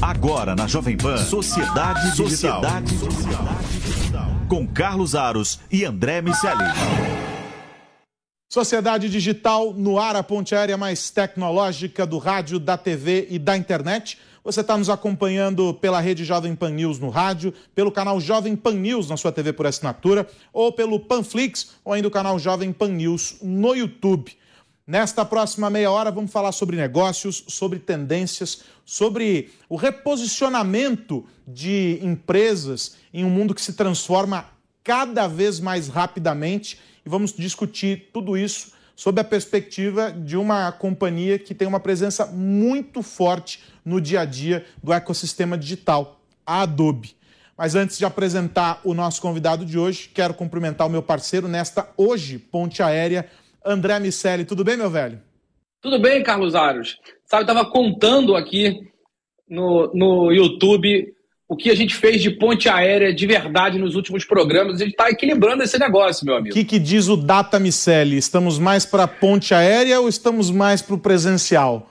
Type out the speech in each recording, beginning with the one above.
Agora na Jovem Pan, Sociedade Digital. Sociedade Digital. Com Carlos Aros e André Miceli. Sociedade Digital no ar, a ponte aérea mais tecnológica do rádio, da TV e da internet. Você está nos acompanhando pela rede Jovem Pan News no rádio, pelo canal Jovem Pan News na sua TV por assinatura, ou pelo Panflix, ou ainda o canal Jovem Pan News no YouTube. Nesta próxima meia hora, vamos falar sobre negócios, sobre tendências, sobre o reposicionamento de empresas em um mundo que se transforma cada vez mais rapidamente e vamos discutir tudo isso sob a perspectiva de uma companhia que tem uma presença muito forte no dia a dia do ecossistema digital, a Adobe. Mas antes de apresentar o nosso convidado de hoje, quero cumprimentar o meu parceiro nesta hoje ponte aérea André Miceli. Tudo bem, meu velho? Tudo bem, Carlos Aros. Sabe, eu estava contando aqui no, no YouTube o que a gente fez de ponte aérea de verdade nos últimos programas. A gente está equilibrando esse negócio, meu amigo. O que, que diz o Data Miceli? Estamos mais para ponte aérea ou estamos mais para o presencial?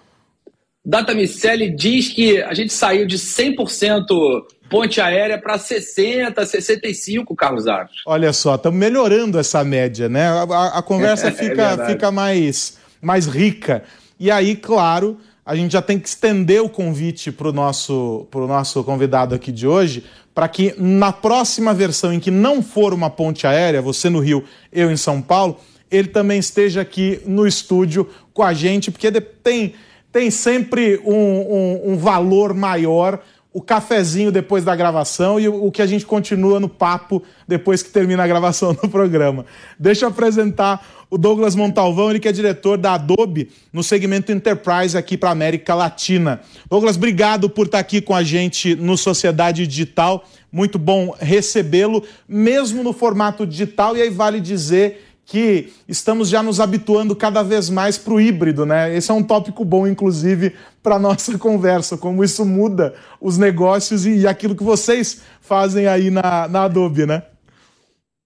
Data Miceli diz que a gente saiu de 100% ponte aérea para 60, 65, Carlos Aros. Olha só, estamos melhorando essa média, né? A, a conversa é, fica, é fica mais, mais rica. E aí, claro, a gente já tem que estender o convite para o nosso, pro nosso convidado aqui de hoje, para que na próxima versão em que não for uma ponte aérea, você no Rio, eu em São Paulo, ele também esteja aqui no estúdio com a gente, porque tem, tem sempre um, um, um valor maior o cafezinho depois da gravação e o que a gente continua no papo depois que termina a gravação do programa. Deixa eu apresentar o Douglas Montalvão, ele que é diretor da Adobe no segmento Enterprise aqui para América Latina. Douglas, obrigado por estar aqui com a gente no Sociedade Digital. Muito bom recebê-lo, mesmo no formato digital, e aí vale dizer que estamos já nos habituando cada vez mais para o híbrido, né? Esse é um tópico bom, inclusive, para nossa conversa, como isso muda os negócios e, aquilo que vocês fazem aí na, na Adobe, né?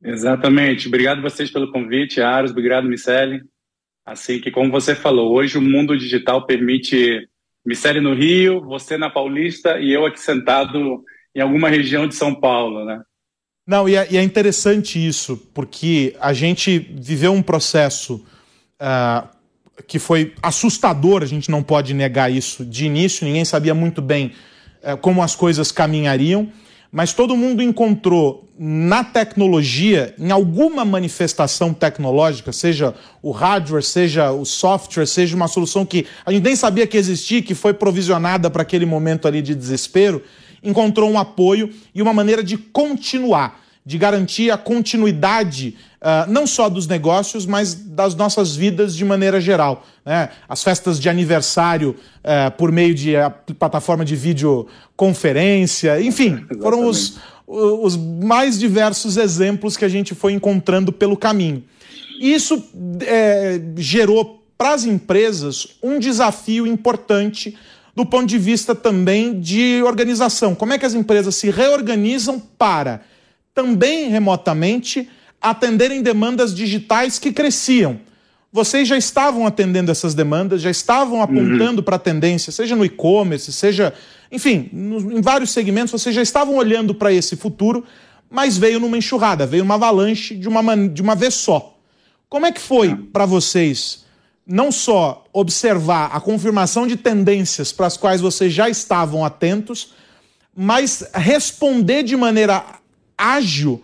Exatamente. Obrigado vocês pelo convite, Aros. Obrigado, Miceli. Assim que, como você falou, hoje o mundo digital permite Miceli no Rio, você na Paulista e eu aqui sentado em alguma região de São Paulo, né? Não, e é, e é, interessante isso, porque a gente viveu um processo uh, que foi assustador, a gente não pode negar isso de início, ninguém sabia muito bem uh, como as coisas caminhariam, mas todo mundo encontrou na tecnologia, em alguma manifestação tecnológica, seja o hardware, seja o software, seja uma solução que a gente nem sabia que existia, que foi provisionada para aquele momento ali de desespero, encontrou um apoio e uma maneira de continuar, de garantir a continuidade uh, não só dos negócios, mas das nossas vidas de maneira geral. Né? As festas de aniversário uh, por meio de uh, plataforma de videoconferência, enfim, foram os, os mais diversos exemplos que a gente foi encontrando pelo caminho. Isso é, gerou para as empresas um desafio importante do ponto de vista também de organização. Como é que as empresas se reorganizam para, também remotamente, atenderem demandas digitais que cresciam? Vocês já estavam atendendo essas demandas, já estavam apontando uhum. para a tendência, seja no e-commerce, seja, enfim, no, em vários segmentos, vocês já estavam olhando para esse futuro, mas veio numa enxurrada, veio uma avalanche de uma, de uma vez só. Como é que foi tá. para vocês não só observar a confirmação de tendências para as quais vocês já estavam atentos, mas responder de maneira ágil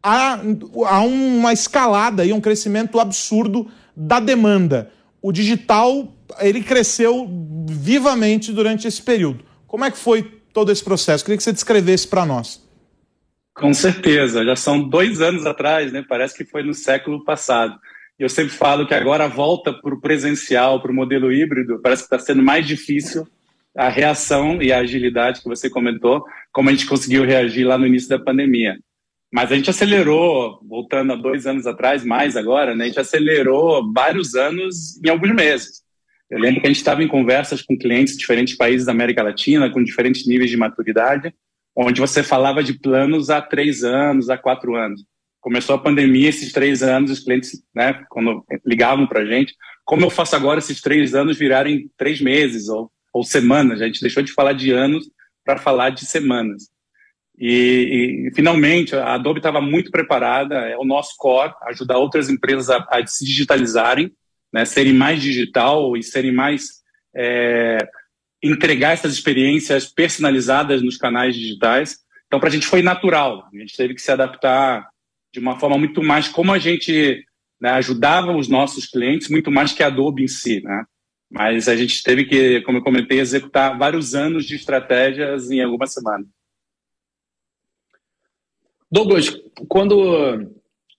a, a uma escalada e um crescimento absurdo da demanda. O digital ele cresceu vivamente durante esse período. Como é que foi todo esse processo? Queria que você descrevesse para nós. Com certeza, já são dois anos atrás, né? Parece que foi no século passado. Eu sempre falo que agora a volta para o presencial, para o modelo híbrido, parece que está sendo mais difícil a reação e a agilidade que você comentou, como a gente conseguiu reagir lá no início da pandemia. Mas a gente acelerou, voltando a dois anos atrás, mais agora, né? A gente acelerou vários anos em alguns meses. Eu lembro que a gente estava em conversas com clientes de diferentes países da América Latina, com diferentes níveis de maturidade, onde você falava de planos há três anos, há quatro anos começou a pandemia, esses três anos, os clientes, né, quando ligavam para a gente, como eu faço agora esses três anos virarem três meses ou, ou semanas? A gente deixou de falar de anos para falar de semanas. E, e, finalmente, a Adobe estava muito preparada, é o nosso core, ajudar outras empresas a, a se digitalizarem, né, serem mais digital e serem mais. É, entregar essas experiências personalizadas nos canais digitais. Então, para a gente foi natural, a gente teve que se adaptar de uma forma muito mais como a gente né, ajudava os nossos clientes, muito mais que a Adobe em si. Né? Mas a gente teve que, como eu comentei, executar vários anos de estratégias em algumas semanas. Douglas, quando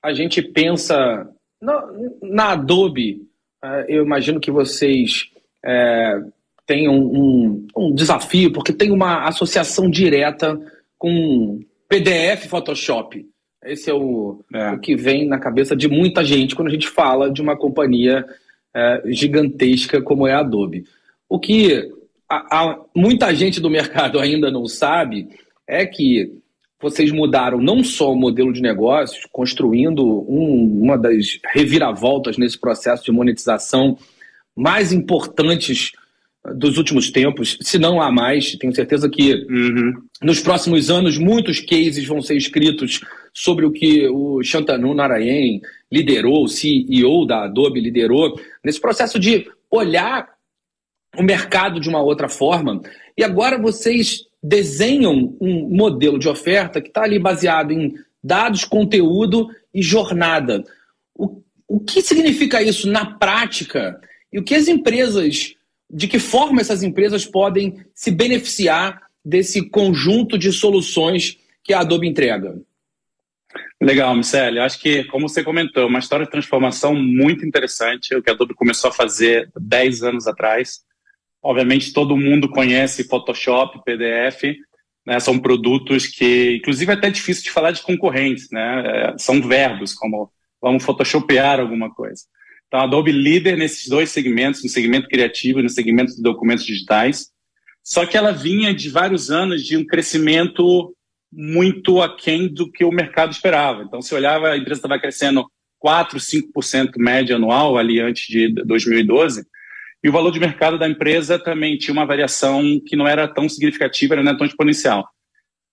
a gente pensa na, na Adobe, é, eu imagino que vocês é, tenham um, um, desafio, porque tem uma associação direta com PDF Photoshop. Esse é o, é. o que vem na cabeça de muita gente quando a gente fala de uma companhia é, gigantesca como é a Adobe. O que a, a, muita gente do mercado ainda não sabe é que vocês mudaram não só o modelo de negócios, construindo um, uma das reviravoltas nesse processo de monetização mais importantes dos últimos tempos, se não há mais. Tenho certeza que uhum. nos próximos anos muitos cases vão ser escritos sobre o que o Shantanu Narayan liderou, o CEO da Adobe liderou, nesse processo de olhar o mercado de uma outra forma. E agora vocês desenham um modelo de oferta que está ali baseado em dados, conteúdo e jornada. O, o que significa isso na prática? E o que as empresas, de que forma essas empresas podem se beneficiar desse conjunto de soluções que a Adobe entrega? Legal, Michele. Acho que, como você comentou, uma história de transformação muito interessante, o que a Adobe começou a fazer 10 anos atrás. Obviamente, todo mundo conhece Photoshop, PDF, né? São produtos que, inclusive, é até difícil de falar de concorrentes, né? É, são verbos, como vamos photoshopear alguma coisa. Então, a Adobe líder nesses dois segmentos, no segmento criativo e no segmento de documentos digitais. Só que ela vinha de vários anos de um crescimento muito aquém do que o mercado esperava. Então, se olhava, a empresa estava crescendo 4, 5% média anual ali antes de 2012, e o valor de mercado da empresa também tinha uma variação que não era tão significativa, não era tão exponencial.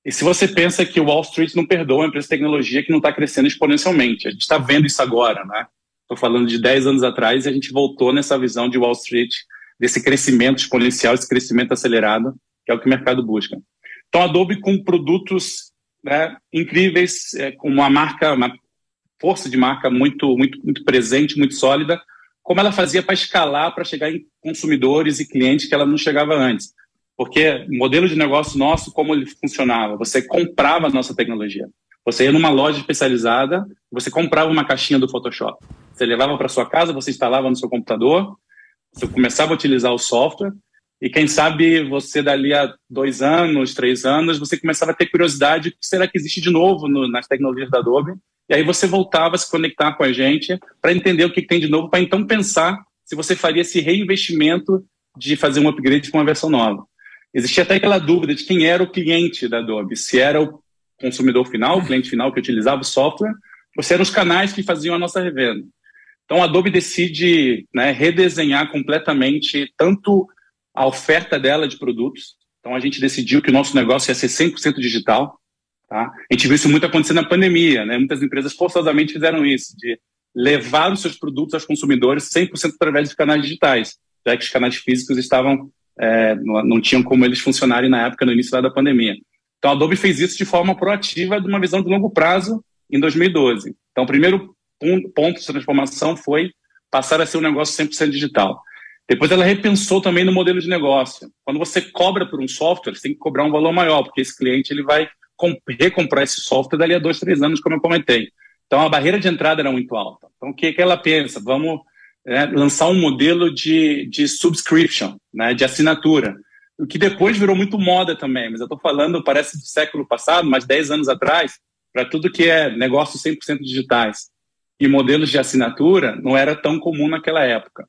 E se você pensa que o Wall Street não perdoa uma empresa de tecnologia que não está crescendo exponencialmente, a gente está vendo isso agora, né? Estou falando de 10 anos atrás e a gente voltou nessa visão de Wall Street, desse crescimento exponencial, esse crescimento acelerado, que é o que o mercado busca. Então, Adobe com produtos né, incríveis, é, com uma marca, uma força de marca muito, muito, muito presente, muito sólida, como ela fazia para escalar, para chegar em consumidores e clientes que ela não chegava antes. Porque o modelo de negócio nosso, como ele funcionava? Você comprava a nossa tecnologia. Você ia numa loja especializada, você comprava uma caixinha do Photoshop. Você levava para sua casa, você instalava no seu computador, você começava a utilizar o software, e quem sabe você dali a dois anos, três anos, você começava a ter curiosidade, que será que existe de novo no, nas tecnologias da Adobe? E aí você voltava a se conectar com a gente para entender o que tem de novo, para então pensar se você faria esse reinvestimento de fazer um upgrade com uma versão nova. Existia até aquela dúvida de quem era o cliente da Adobe, se era o consumidor final, o cliente final que utilizava o software, se eram os canais que faziam a nossa revenda. Então a Adobe decide né, redesenhar completamente tanto a oferta dela de produtos. Então a gente decidiu que o nosso negócio ia ser 100% digital. Tá? A gente viu isso muito acontecer na pandemia, né? Muitas empresas forçosamente fizeram isso, de levar os seus produtos aos consumidores 100% através de canais digitais, já que os canais físicos estavam é, não, não, tinham como eles funcionarem na época, no início da pandemia. Então, a Adobe fez isso de forma proativa, de uma visão de longo prazo, em 2012. Então, o primeiro ponto de transformação foi passar a ser um negócio 100% digital. Depois ela repensou também no modelo de negócio. Quando você cobra por um software, você tem que cobrar um valor maior, porque esse cliente ele vai recomprar esse software dali a dois, três anos, como eu comentei. Então a barreira de entrada era muito alta. Então o que, que ela pensa? Vamos é, lançar um modelo de, de subscription, né, de assinatura, o que depois virou muito moda também. Mas eu estou falando, parece do século passado, mas 10 anos atrás, para tudo que é negócios 100% digitais e modelos de assinatura, não era tão comum naquela época.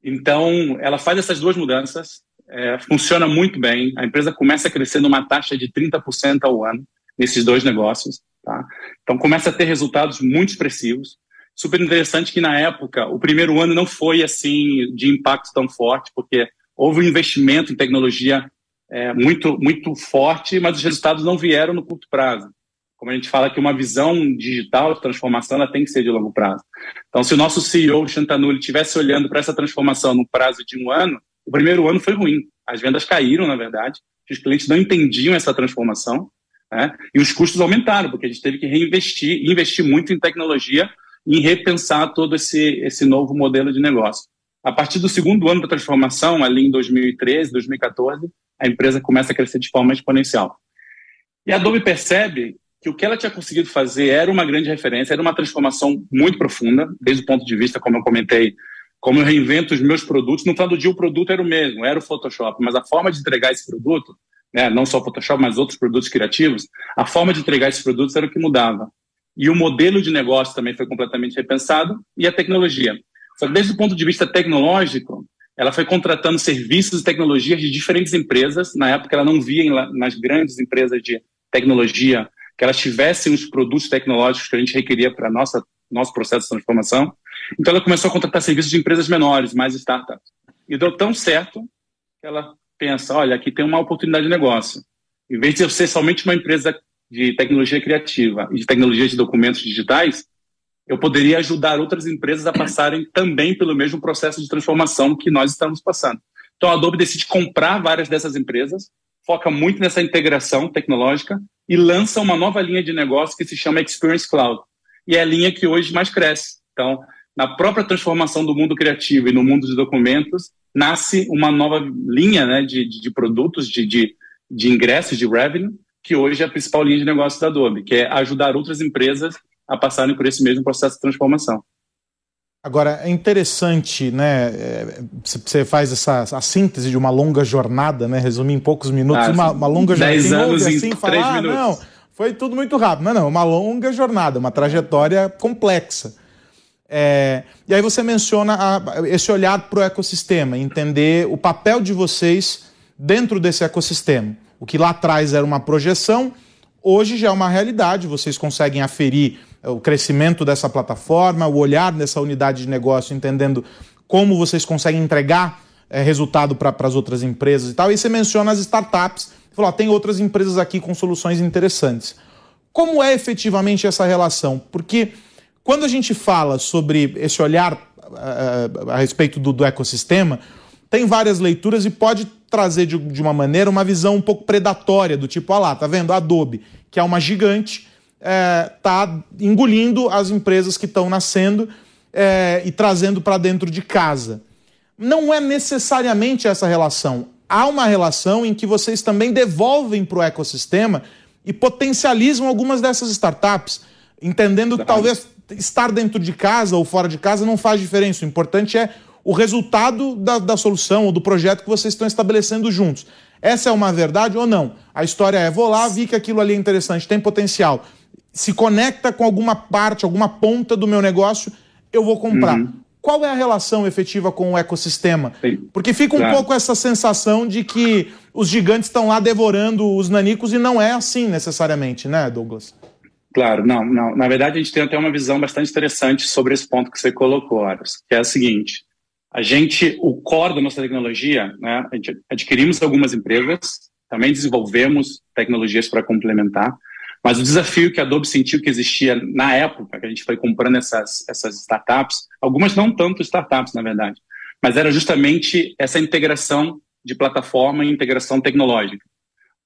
Então, ela faz essas duas mudanças, é, funciona muito bem. A empresa começa a crescer numa taxa de 30% ao ano nesses dois negócios. Tá? Então começa a ter resultados muito expressivos. Super interessante que na época o primeiro ano não foi assim de impacto tão forte, porque houve um investimento em tecnologia é, muito, muito forte, mas os resultados não vieram no curto prazo. Como a gente fala que uma visão digital de transformação ela tem que ser de longo prazo. Então, se o nosso CEO, Chantanulli, estivesse olhando para essa transformação no prazo de um ano, o primeiro ano foi ruim. As vendas caíram, na verdade, os clientes não entendiam essa transformação né? e os custos aumentaram, porque a gente teve que reinvestir, investir muito em tecnologia e repensar todo esse, esse novo modelo de negócio. A partir do segundo ano da transformação, ali em 2013, 2014, a empresa começa a crescer de forma exponencial. E a Adobe percebe que o que ela tinha conseguido fazer era uma grande referência, era uma transformação muito profunda, desde o ponto de vista, como eu comentei, como eu reinvento os meus produtos. No final do dia, o produto era o mesmo, era o Photoshop, mas a forma de entregar esse produto, né, não só o Photoshop, mas outros produtos criativos, a forma de entregar esses produtos era o que mudava. E o modelo de negócio também foi completamente repensado e a tecnologia. Só que desde o ponto de vista tecnológico, ela foi contratando serviços e tecnologias de diferentes empresas. Na época, ela não via nas grandes empresas de tecnologia que elas tivessem os produtos tecnológicos que a gente requeria para nossa nosso processo de transformação. Então, ela começou a contratar serviços de empresas menores, mais startups. E deu tão certo que ela pensa: olha, aqui tem uma oportunidade de negócio. Em vez de eu ser somente uma empresa de tecnologia criativa e de tecnologia de documentos digitais, eu poderia ajudar outras empresas a passarem também pelo mesmo processo de transformação que nós estamos passando. Então, a Adobe decide comprar várias dessas empresas, foca muito nessa integração tecnológica e lança uma nova linha de negócio que se chama Experience Cloud. E é a linha que hoje mais cresce. Então, na própria transformação do mundo criativo e no mundo de documentos, nasce uma nova linha né, de, de, produtos, de, de, de ingressos, de revenue, que hoje é a principal linha de negócio da Adobe, que é ajudar outras empresas a passarem por esse mesmo processo de transformação. Agora, é interessante, né? É, você faz essa a síntese de uma longa jornada, né? Resumir em poucos minutos, ah, uma, uma, longa jornada. Dez anos assim, em três ah, minutos. Não, foi tudo muito rápido. Não, não, uma longa jornada, uma trajetória complexa. É, e aí você menciona a, esse olhar para o ecossistema, entender o papel de vocês dentro desse ecossistema. O que lá atrás era uma projeção, hoje já é uma realidade. Vocês conseguem aferir o crescimento dessa plataforma, o olhar dessa unidade de negócio, entendendo como vocês conseguem entregar é, resultado para as outras empresas e tal. E você menciona as startups. Falou, tem outras empresas aqui com soluções interessantes. Como é efetivamente essa relação? Porque quando a gente fala sobre esse olhar uh, a respeito do, do, ecossistema, tem várias leituras e pode trazer de, de, uma maneira uma visão um pouco predatória, do tipo, ah lá, tá vendo? Adobe, que é uma gigante, está é, engolindo as empresas que estão nascendo é, e trazendo para dentro de casa. Não é necessariamente essa relação. Há uma relação em que vocês também devolvem para o ecossistema e potencializam algumas dessas startups, entendendo que talvez estar dentro de casa ou fora de casa não faz diferença. O importante é o resultado da, da solução ou do projeto que vocês estão estabelecendo juntos. Essa é uma verdade ou não? A história é: vou lá, vi que aquilo ali é interessante, tem potencial se conecta com alguma parte, alguma ponta do meu negócio, eu vou comprar. Uhum. Qual é a relação efetiva com o ecossistema? Sim. Porque fica um claro. pouco essa sensação de que os gigantes estão lá devorando os nanicos e não é assim necessariamente, né, Douglas? Claro, não, não. Na verdade, a gente tem até uma visão bastante interessante sobre esse ponto que você colocou, Aros, que é a seguinte: a gente, o core da nossa tecnologia, né, a gente adquirimos algumas empresas, também desenvolvemos tecnologias para complementar, mas o desafio que a Adobe sentiu que existia na época que a gente foi comprando essas, essas startups, algumas não tanto startups, na verdade, mas era justamente essa integração de plataforma e integração tecnológica.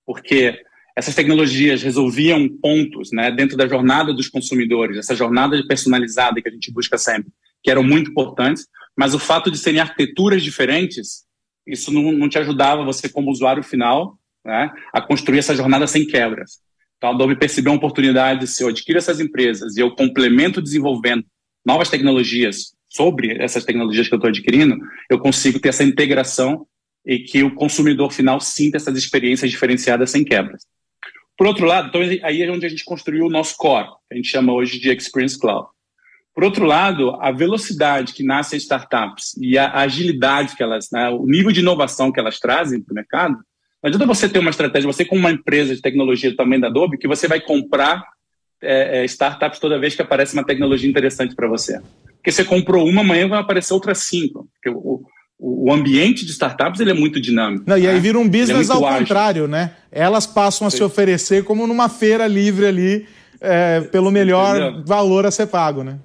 Porque essas tecnologias resolviam pontos né, dentro da jornada dos consumidores, essa jornada personalizada que a gente busca sempre, que eram muito importantes, mas o fato de serem arquiteturas diferentes, isso não, não te ajudava você, como usuário final, né, a construir essa jornada sem quebras. Então, a Adobe percebeu uma oportunidade, se eu adquiro essas empresas e eu complemento desenvolvendo novas tecnologias sobre essas tecnologias que eu estou adquirindo, eu consigo ter essa integração e que o consumidor final sinta essas experiências diferenciadas sem quebras. Por outro lado, então, aí é onde a gente construiu o nosso core, que a gente chama hoje de Experience Cloud. Por outro lado, a velocidade que nascem as startups e a agilidade que elas, né, o nível de inovação que elas trazem para o mercado, não adianta você ter uma estratégia, você como uma empresa de tecnologia também da Adobe, que você vai comprar é, é, startups toda vez que aparece uma tecnologia interessante para você. Porque você comprou uma, amanhã vai aparecer outras cinco. Porque o, o, ambiente de startups ele é muito dinâmico. Não, e aí né? vira um é business é ao ágil. contrário, né? Elas passam a Sim. se oferecer como numa feira livre ali, é, pelo melhor Entendeu? valor a ser pago, né?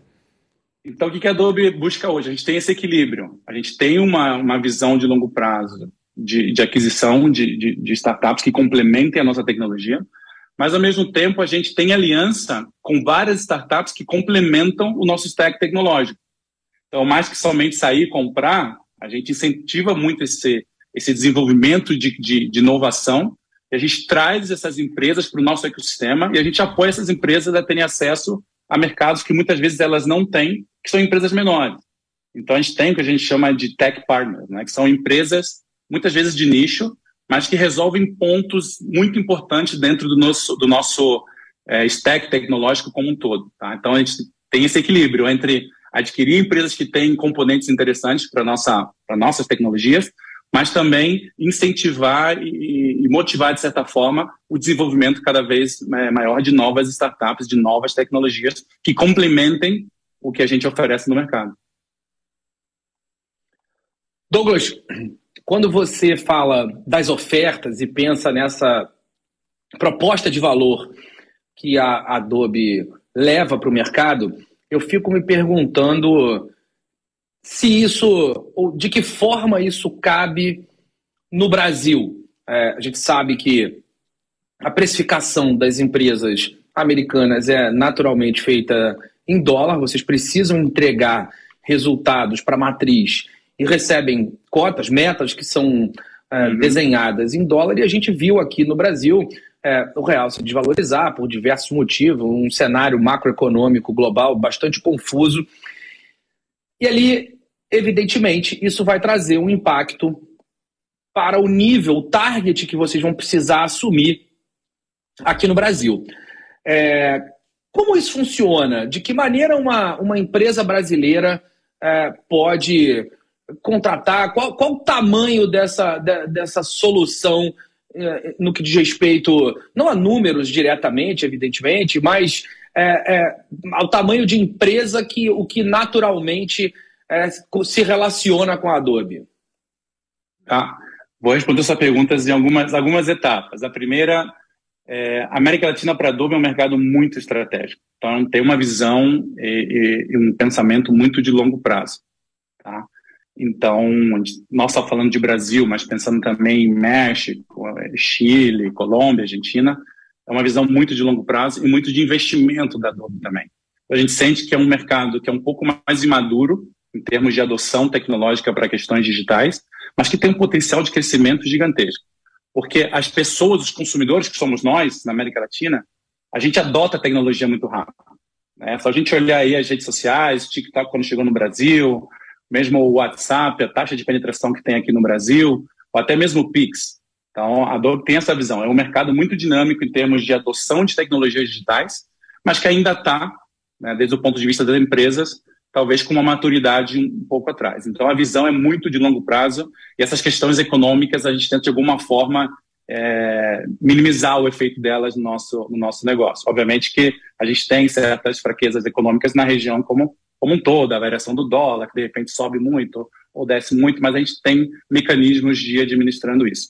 Então, o que a Adobe busca hoje? A gente tem esse equilíbrio. A gente tem uma, uma visão de longo prazo de, de aquisição de, de, de startups que complementem a nossa tecnologia, mas, ao mesmo tempo, a gente tem aliança com várias startups que complementam o nosso stack tecnológico. Então, mais que somente sair e comprar, a gente incentiva muito esse, esse desenvolvimento de, de, de inovação a gente traz essas empresas para o nosso ecossistema e a gente apoia essas empresas a terem acesso a mercados que muitas vezes elas não têm, que são empresas menores. Então, a gente tem o que a gente chama de tech partners, né, que são empresas, muitas vezes de nicho, mas que resolvem pontos muito importantes dentro do nosso, do nosso é, stack tecnológico como um todo. Tá? Então, a gente tem esse equilíbrio entre adquirir empresas que têm componentes interessantes para nossa, nossas tecnologias, mas também incentivar e, e, motivar, de certa forma, o desenvolvimento cada vez é, maior de novas startups, de novas tecnologias que complementem o que a gente oferece no mercado. Douglas, quando você fala das ofertas e pensa nessa proposta de valor que a Adobe leva para o mercado, eu fico me perguntando se isso, ou de que forma isso cabe no Brasil. É, a gente sabe que a precificação das empresas americanas é naturalmente feita em dólar, vocês precisam entregar resultados para a matriz e recebem cotas, metas que são é, uhum. desenhadas em dólar, e a gente viu aqui no Brasil é, o real se desvalorizar por diversos motivos, um cenário macroeconômico global bastante confuso. E ali, evidentemente, isso vai trazer um impacto para o nível, o target que vocês vão precisar assumir aqui no Brasil. É, como isso funciona? De que maneira uma, uma empresa brasileira é, pode contratar? Qual, qual o tamanho dessa, de, dessa solução é, no que diz respeito, não a números diretamente, evidentemente, mas é, é, ao tamanho de empresa que o que naturalmente é, se relaciona com a Adobe? Tá. Vou responder essas perguntas em algumas, algumas etapas. A primeira, é, a América Latina para Adobe é um mercado muito estratégico. Então, tem uma visão e, e um pensamento muito de longo prazo. Tá? Então, nós estamos falando de Brasil, mas pensando também em México, Chile, Colômbia, Argentina, é uma visão muito de longo prazo e muito de investimento da Adobe também. A gente sente que é um mercado que é um pouco mais imaduro em termos de adoção tecnológica para questões digitais, mas que tem um potencial de crescimento gigantesco. Porque as pessoas, os consumidores que somos nós, na América Latina, a gente adota a tecnologia muito rápido. Né? Só a gente olhar aí as redes sociais, TikTok quando chegou no Brasil, mesmo o WhatsApp, a taxa de penetração que tem aqui no Brasil, ou até mesmo o Pix. Então, a Adobe tem essa visão. É um mercado muito dinâmico em termos de adoção de tecnologias digitais, mas que ainda está, né, desde o ponto de vista das empresas, talvez com uma maturidade um pouco atrás. Então, a visão é muito de longo prazo e essas questões econômicas a gente tenta, de alguma forma, é, minimizar o efeito delas no nosso, no nosso negócio. Obviamente que a gente tem certas fraquezas econômicas na região, como como um todo, a variação do dólar, que de repente sobe muito ou desce muito, mas a gente tem mecanismos de administrando isso.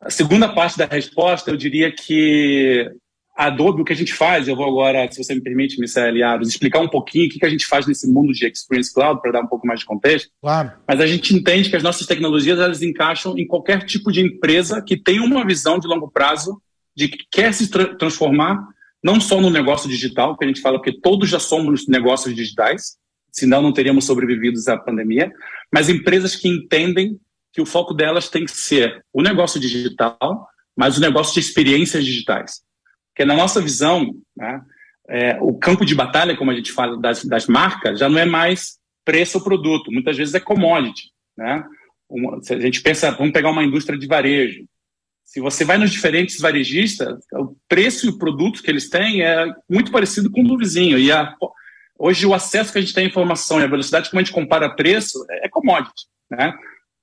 A segunda parte da resposta, eu diria que a Adobe, o que a gente faz, eu vou agora, se você me permite, Michele Aros, explicar um pouquinho o que a gente faz nesse mundo de Experience Cloud, para dar um pouco mais de contexto. Claro. Mas a gente entende que as nossas tecnologias, elas encaixam em qualquer tipo de empresa que tenha uma visão de longo prazo, de que quer se tra transformar não só no negócio digital, que a gente fala que todos já somos negócios digitais, senão não teríamos sobrevivido à pandemia, mas empresas que entendem que o foco delas tem que ser o negócio digital, mas o negócio de experiências digitais. Porque na nossa visão, né, é, o campo de batalha, como a gente fala das, das, marcas, já não é mais preço ou produto, muitas vezes é commodity. Né? Uma, se a gente pensa, vamos pegar uma indústria de varejo, se você vai nos diferentes varejistas, o preço e o produto que eles têm é muito parecido com o do vizinho. E a, hoje o acesso que a gente tem à informação e a velocidade como a gente compara preço é commodity. Né?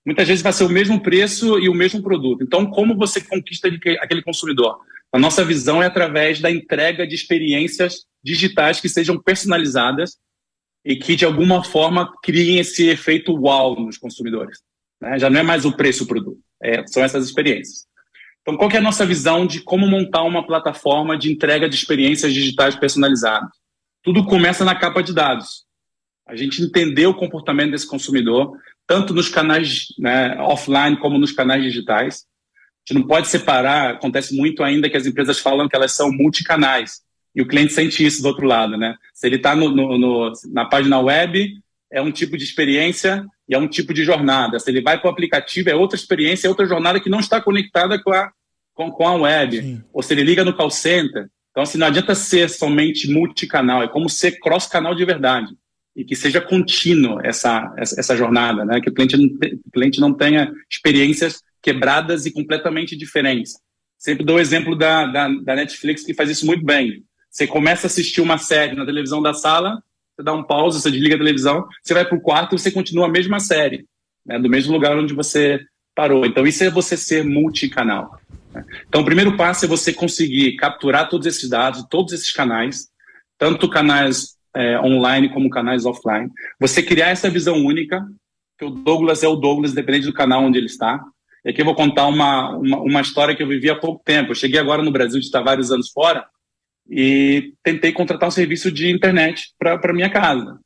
Muitas vezes vai ser o mesmo preço e o mesmo produto. Então, como você conquista aquele consumidor? A nossa visão é através da entrega de experiências digitais que sejam personalizadas e que, de alguma forma, criem esse efeito wow nos consumidores. Né? Já não é mais o preço do produto, é, são essas experiências. Então, qual é a nossa visão de como montar uma plataforma de entrega de experiências digitais personalizadas? Tudo começa na capa de dados. A gente entender o comportamento desse consumidor, tanto nos canais né, offline como nos canais digitais. A gente não pode separar, acontece muito ainda que as empresas falam que elas são multicanais. E o cliente sente isso do outro lado, né? Se ele está na página web, é um tipo de experiência e é um tipo de jornada. Se ele vai para o aplicativo, é outra experiência, é outra jornada que não está conectada com a, com, com a web. Sim. Ou se ele liga no call center. Então, assim, não adianta ser somente multicanal, é como ser cross-canal de verdade. E que seja contínuo essa, essa, essa jornada, né? Que o cliente, não, o cliente não tenha experiências quebradas e completamente diferentes. Sempre dou o exemplo da, da, da Netflix, que faz isso muito bem você começa a assistir uma série na televisão da sala, você dá um pause, você desliga a televisão, você vai para o quarto e você continua a mesma série, né, do mesmo lugar onde você parou. Então, isso é você ser multicanal. Né? Então, o primeiro passo é você conseguir capturar todos esses dados, todos esses canais, tanto canais é, online como canais offline. Você criar essa visão única, que o Douglas é o Douglas, dependente do canal onde ele está. E aqui eu vou contar uma, uma, uma história que eu vivi há pouco tempo. Eu cheguei agora no Brasil de estar vários anos fora, e tentei contratar um serviço de internet para minha casa.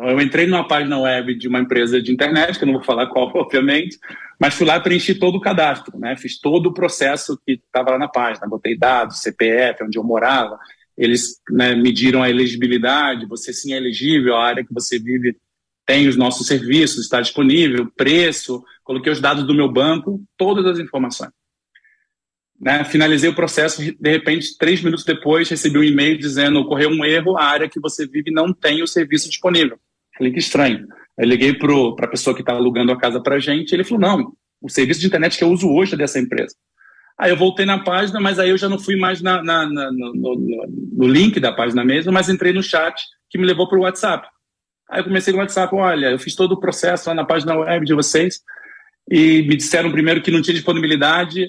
Então, eu entrei numa página web de uma empresa de internet, que eu não vou falar qual, obviamente, mas fui lá e preenchi todo o cadastro, né? Fiz todo o processo que estava lá na página, botei dados, CPF, onde eu morava, eles né, mediram a elegibilidade, você sim é elegível, a área que você vive tem os nossos serviços, está disponível, preço, coloquei os dados do meu banco, todas as informações. Né, finalizei o processo, de repente, três minutos depois, recebi um e-mail dizendo ocorreu um erro, a área que você vive não tem o serviço disponível. Falei que estranho. Aí liguei para a pessoa que estava alugando a casa para gente, ele falou, não, o serviço de internet que eu uso hoje é dessa empresa. Aí eu voltei na página, mas aí eu já não fui mais na, na, na no, no, no, link da página mesmo, mas entrei no chat que me levou para o WhatsApp. Aí eu comecei no WhatsApp, olha, eu fiz todo o processo lá na página web de vocês, e me disseram primeiro que não tinha disponibilidade,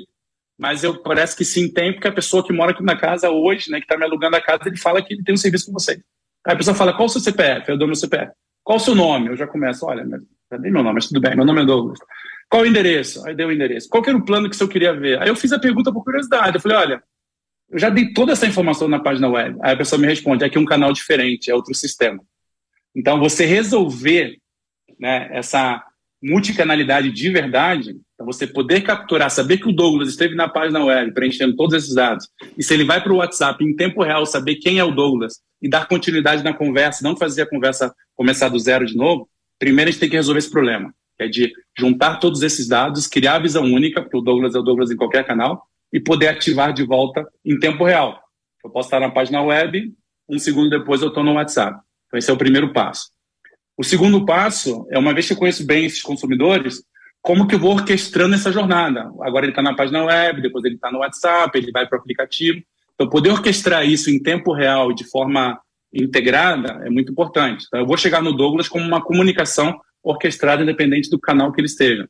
mas eu parece que sim tem, porque a pessoa que mora aqui na casa hoje, né, que está me alugando a casa, ele fala que ele tem um serviço com vocês. Aí a pessoa fala, qual o seu CPF? Eu dou meu CPF. Qual o seu nome? Eu já começo, olha, mas, cadê meu nome? Mas tudo bem, meu nome é Douglas. Qual o endereço? Aí deu o endereço. Qual era o plano que o senhor queria ver? Aí eu fiz a pergunta por curiosidade. Eu falei, olha, eu já dei toda essa informação na página web. Aí a pessoa me responde, aqui é um canal diferente, é outro sistema. Então, você resolver né, essa multicanalidade de verdade, então você poder capturar, saber que o Douglas esteve na página web preenchendo todos esses dados, e se ele vai para o WhatsApp em tempo real, saber quem é o Douglas e dar continuidade na conversa, não fazer a conversa começar do zero de novo, primeiro a gente tem que resolver esse problema, que é de juntar todos esses dados, criar a visão única, porque o Douglas é o Douglas em qualquer canal, e poder ativar de volta em tempo real. Eu posso estar na página web, um segundo depois eu estou no WhatsApp. Então esse é o primeiro passo. O segundo passo é, uma vez que eu conheço bem esses consumidores, como que eu vou orquestrando essa jornada? Agora ele está na página web, depois ele está no WhatsApp, ele vai para o aplicativo. Então, poder orquestrar isso em tempo real e de forma integrada é muito importante. Então, eu vou chegar no Douglas como uma comunicação orquestrada, independente do canal que ele esteja.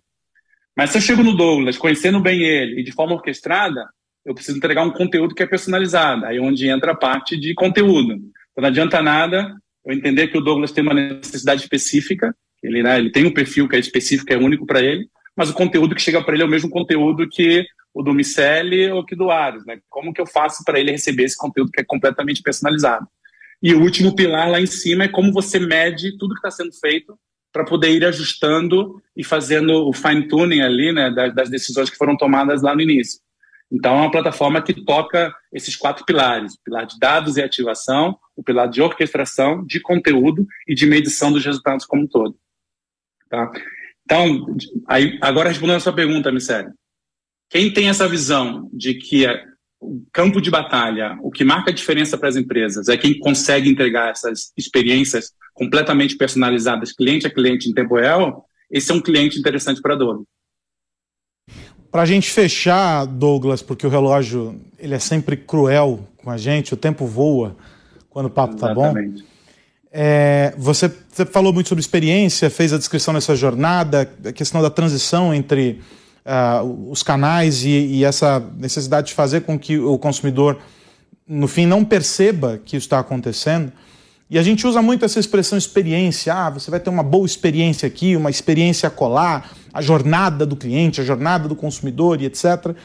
Mas se eu chego no Douglas, conhecendo bem ele e de forma orquestrada, eu preciso entregar um conteúdo que é personalizado. Aí é onde entra a parte de conteúdo. Então, não adianta nada eu entender que o Douglas tem uma necessidade específica, ele, né, ele tem um perfil que é específico, é único para ele, mas o conteúdo que chega para ele é o mesmo conteúdo que o do Miceli ou que do Ares. Né? Como que eu faço para ele receber esse conteúdo que é completamente personalizado? E o último pilar lá em cima é como você mede tudo que está sendo feito para poder ir ajustando e fazendo o fine-tuning ali né, das, das decisões que foram tomadas lá no início. Então, é uma plataforma que toca esses quatro pilares: o pilar de dados e ativação, o pilar de orquestração, de conteúdo e de medição dos resultados como um todo. Tá? Então, aí, agora respondendo a sua pergunta, Micélio. Quem tem essa visão de que é o campo de batalha, o que marca a diferença para as empresas, é quem consegue entregar essas experiências completamente personalizadas, cliente a cliente em tempo real, esse é um cliente interessante para a Adobe. Para a gente fechar, Douglas, porque o relógio ele é sempre cruel com a gente, o tempo voa quando o papo está bom. É, você, você, falou muito sobre experiência, fez a descrição dessa jornada, a questão da transição entre uh, os canais e, e, essa necessidade de fazer com que o consumidor, no fim, não perceba que isso está acontecendo. E a gente usa muito essa expressão experiência. Ah, você vai ter uma boa experiência aqui, uma experiência colar, a jornada do cliente, a jornada do consumidor e etc.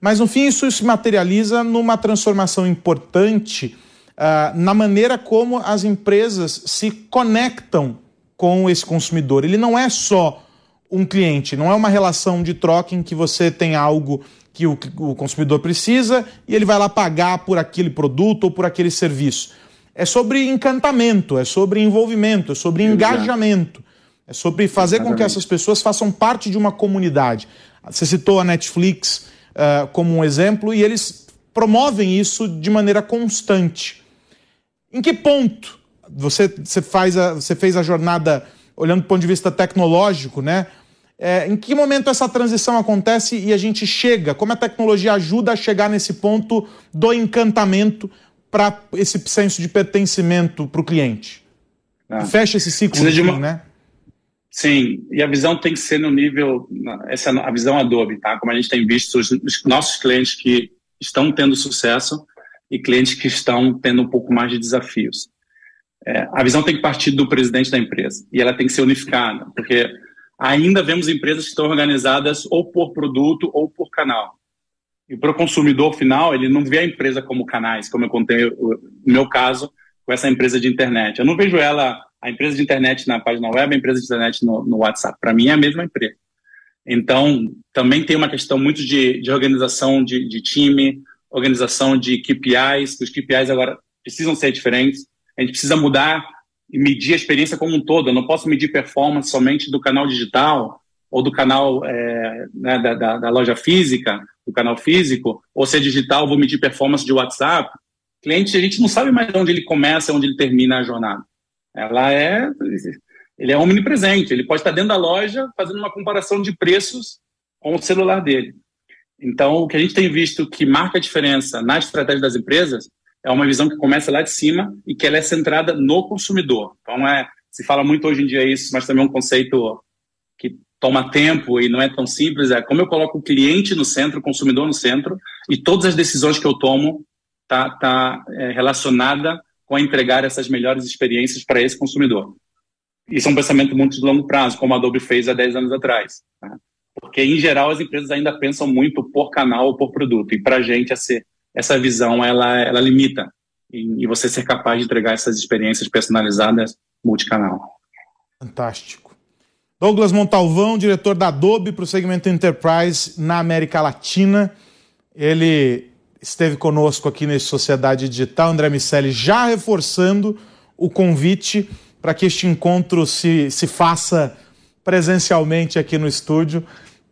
Mas no fim, isso se materializa numa transformação importante uh, na maneira como as empresas se conectam com esse consumidor. Ele não é só um cliente, não é uma relação de troca em que você tem algo que o, o consumidor precisa e ele vai lá pagar por aquele produto ou por aquele serviço. É sobre encantamento, é sobre envolvimento, é sobre engajamento. É sobre fazer Exatamente. com que essas pessoas façam parte de uma comunidade. Você citou a Netflix uh, como um exemplo e eles promovem isso de maneira constante. Em que ponto você, você, faz a, você fez a jornada olhando do ponto de vista tecnológico, né? É, em que momento essa transição acontece e a gente chega? Como a tecnologia ajuda a chegar nesse ponto do encantamento para esse senso de pertencimento para o cliente? Ah. Fecha esse ciclo, de uma... né? Sim, e a visão tem que ser no nível, essa é a visão Adobe, tá? Como a gente tem visto os, os nossos clientes que estão tendo sucesso e clientes que estão tendo um pouco mais de desafios. É, a visão tem que partir do presidente da empresa e ela tem que ser unificada, porque ainda vemos empresas que estão organizadas ou por produto ou por canal. E para o consumidor final, ele não vê a empresa como canais, como eu contei no meu caso, com essa empresa de internet. Eu não vejo ela, a empresa de internet na página web, a empresa de internet no, no WhatsApp. Para mim é a mesma empresa. Então, também tem uma questão muito de, de organização de, de time, organização de KPIs, os KPIs agora precisam ser diferentes. A gente precisa mudar e medir a experiência como um todo. Eu não posso medir performance somente do canal digital ou do canal é, né, da, da, da, loja física, do canal físico, ou se é digital, vou medir performance de WhatsApp. Cliente, a gente não sabe mais onde ele começa, onde ele termina a jornada. Ela é, ele é omnipresente. Ele pode estar dentro da loja fazendo uma comparação de preços com o celular dele. Então, o que a gente tem visto que marca a diferença na estratégia das empresas é uma visão que começa lá de cima e que ela é centrada no consumidor. Então, é, se fala muito hoje em dia isso, mas também é um conceito que toma tempo e não é tão simples. É como eu coloco o cliente no centro, o consumidor no centro, e todas as decisões que eu tomo tá, tá é, relacionada com a entregar essas melhores experiências para esse consumidor. Isso é um pensamento muito de longo prazo, como a Adobe fez há 10 anos atrás. Tá? Porque, em geral, as empresas ainda pensam muito por canal ou por produto. E para a gente, essa, visão, ela, ela limita. E você ser capaz de entregar essas experiências personalizadas multicanal. Fantástico. Douglas Montalvão, diretor da Adobe para o segmento Enterprise na América Latina. Ele esteve conosco aqui nesse Sociedade Digital. André Miceli já reforçando o convite para que este encontro se, se faça presencialmente aqui no estúdio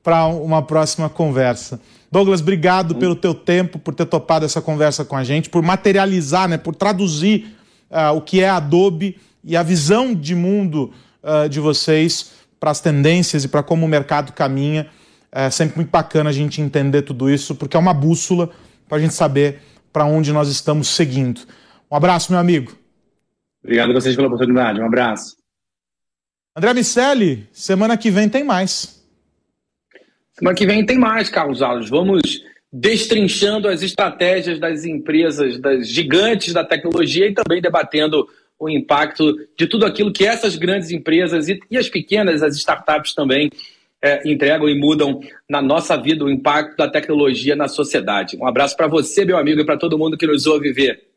para uma próxima conversa. Douglas, obrigado pelo teu tempo, por ter topado essa conversa com a gente, por materializar, né, por traduzir uh, o que é Adobe e a visão de mundo uh, de vocês para as tendências e para como o mercado caminha. É sempre muito bacana a gente entender tudo isso, porque é uma bússola para a gente saber para onde nós estamos seguindo. Um abraço, meu amigo. Obrigado a vocês pela oportunidade. Um abraço. André Miceli, semana que vem tem mais. Semana que vem tem mais, Carlos Alves. Vamos destrinchando as estratégias das empresas, das gigantes da tecnologia e também debatendo o impacto de tudo aquilo que essas grandes empresas e, e as pequenas, as startups também, é, entregam e mudam na nossa vida, o impacto da tecnologia na sociedade. Um abraço para você, meu amigo, e para todo mundo que nos ouve ver.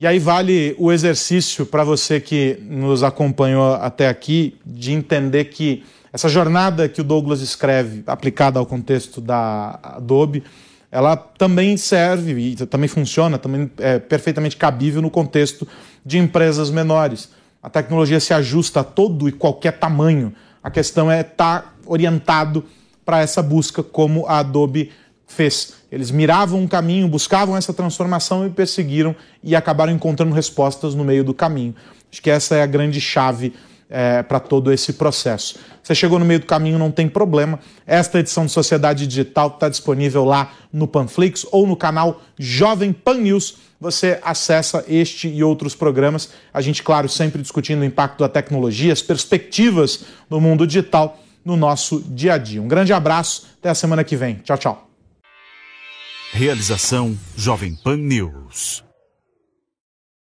E aí vale o exercício para você que nos acompanhou até aqui de entender que essa jornada que o Douglas escreve, aplicada ao contexto da Adobe, ela também serve e também funciona, também é perfeitamente cabível no contexto de empresas menores. A tecnologia se ajusta a todo e qualquer tamanho. A questão é estar tá orientado para essa busca, como a Adobe fez. Eles miravam um caminho, buscavam essa transformação e perseguiram e acabaram encontrando respostas no meio do caminho. Acho que essa é a grande chave é, para todo esse processo. Você chegou no meio do caminho, não tem problema. Esta edição de Sociedade Digital está disponível lá no Panflix ou no canal Jovem Pan News. Você acessa este e outros programas. A gente, claro, sempre discutindo o impacto da tecnologia, as perspectivas do mundo digital no nosso dia a dia. Um grande abraço, até a semana que vem. Tchau, tchau. Realização Jovem Pan News.